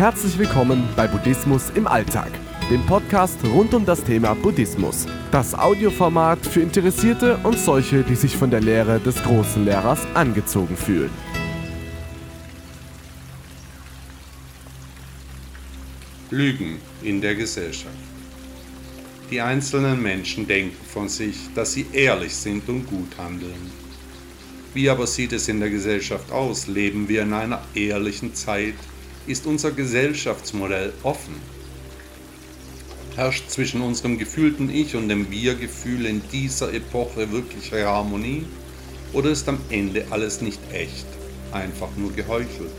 Herzlich willkommen bei Buddhismus im Alltag, dem Podcast rund um das Thema Buddhismus. Das Audioformat für Interessierte und solche, die sich von der Lehre des großen Lehrers angezogen fühlen. Lügen in der Gesellschaft. Die einzelnen Menschen denken von sich, dass sie ehrlich sind und gut handeln. Wie aber sieht es in der Gesellschaft aus? Leben wir in einer ehrlichen Zeit? Ist unser Gesellschaftsmodell offen? Herrscht zwischen unserem gefühlten Ich und dem Wir-Gefühl in dieser Epoche wirkliche Harmonie? Oder ist am Ende alles nicht echt, einfach nur geheuchelt?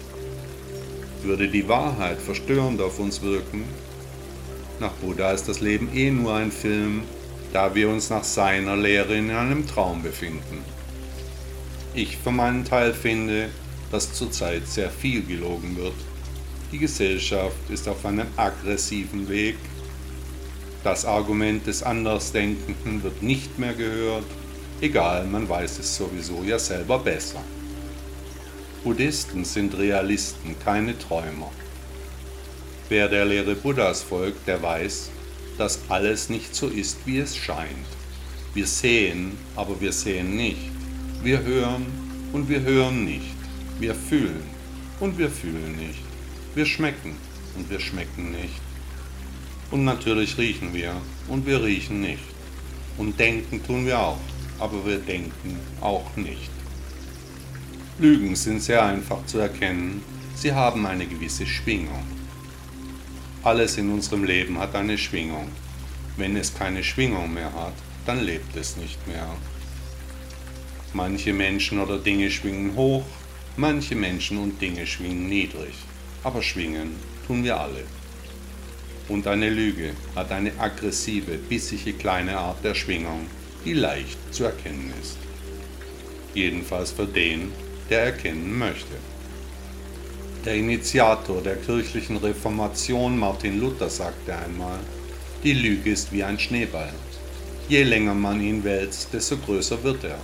Würde die Wahrheit verstörend auf uns wirken? Nach Buddha ist das Leben eh nur ein Film, da wir uns nach seiner Lehre in einem Traum befinden. Ich für meinen Teil finde, dass zurzeit sehr viel gelogen wird. Die Gesellschaft ist auf einem aggressiven Weg. Das Argument des Andersdenkenden wird nicht mehr gehört. Egal, man weiß es sowieso ja selber besser. Buddhisten sind Realisten, keine Träumer. Wer der Lehre Buddhas folgt, der weiß, dass alles nicht so ist, wie es scheint. Wir sehen, aber wir sehen nicht. Wir hören und wir hören nicht. Wir fühlen und wir fühlen nicht. Wir schmecken und wir schmecken nicht. Und natürlich riechen wir und wir riechen nicht. Und denken tun wir auch, aber wir denken auch nicht. Lügen sind sehr einfach zu erkennen. Sie haben eine gewisse Schwingung. Alles in unserem Leben hat eine Schwingung. Wenn es keine Schwingung mehr hat, dann lebt es nicht mehr. Manche Menschen oder Dinge schwingen hoch, manche Menschen und Dinge schwingen niedrig, aber schwingen tun wir alle. Und eine Lüge hat eine aggressive, bissige kleine Art der Schwingung, die leicht zu erkennen ist. Jedenfalls für den, der erkennen möchte. Der Initiator der kirchlichen Reformation Martin Luther sagte einmal, die Lüge ist wie ein Schneeball. Je länger man ihn wälzt, desto größer wird er